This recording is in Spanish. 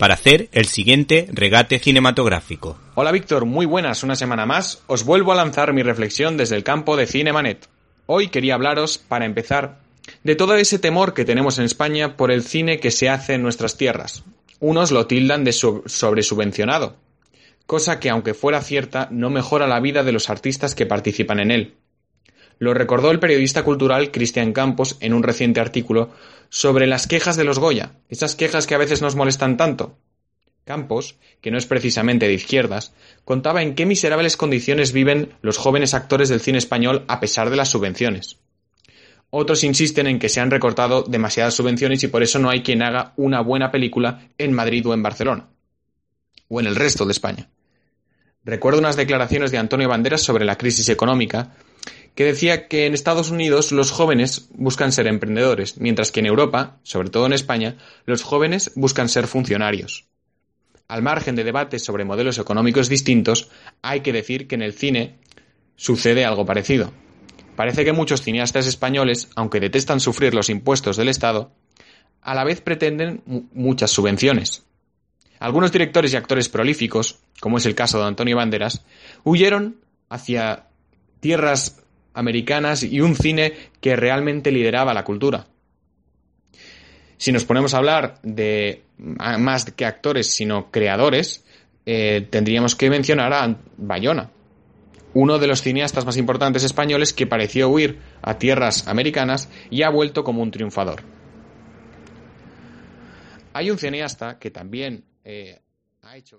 para hacer el siguiente regate cinematográfico. Hola Víctor, muy buenas, una semana más. Os vuelvo a lanzar mi reflexión desde el campo de Cinemanet. Hoy quería hablaros, para empezar, de todo ese temor que tenemos en España por el cine que se hace en nuestras tierras. Unos lo tildan de sobresubvencionado, cosa que aunque fuera cierta no mejora la vida de los artistas que participan en él. Lo recordó el periodista cultural Cristian Campos en un reciente artículo sobre las quejas de los Goya, esas quejas que a veces nos molestan tanto. Campos, que no es precisamente de izquierdas, contaba en qué miserables condiciones viven los jóvenes actores del cine español a pesar de las subvenciones. Otros insisten en que se han recortado demasiadas subvenciones y por eso no hay quien haga una buena película en Madrid o en Barcelona, o en el resto de España. Recuerdo unas declaraciones de Antonio Banderas sobre la crisis económica que decía que en Estados Unidos los jóvenes buscan ser emprendedores, mientras que en Europa, sobre todo en España, los jóvenes buscan ser funcionarios. Al margen de debates sobre modelos económicos distintos, hay que decir que en el cine sucede algo parecido. Parece que muchos cineastas españoles, aunque detestan sufrir los impuestos del Estado, a la vez pretenden muchas subvenciones. Algunos directores y actores prolíficos, como es el caso de Antonio Banderas, huyeron hacia tierras americanas y un cine que realmente lideraba la cultura. Si nos ponemos a hablar de más que actores, sino creadores, eh, tendríamos que mencionar a Bayona, uno de los cineastas más importantes españoles que pareció huir a tierras americanas y ha vuelto como un triunfador. Hay un cineasta que también eh, ha hecho...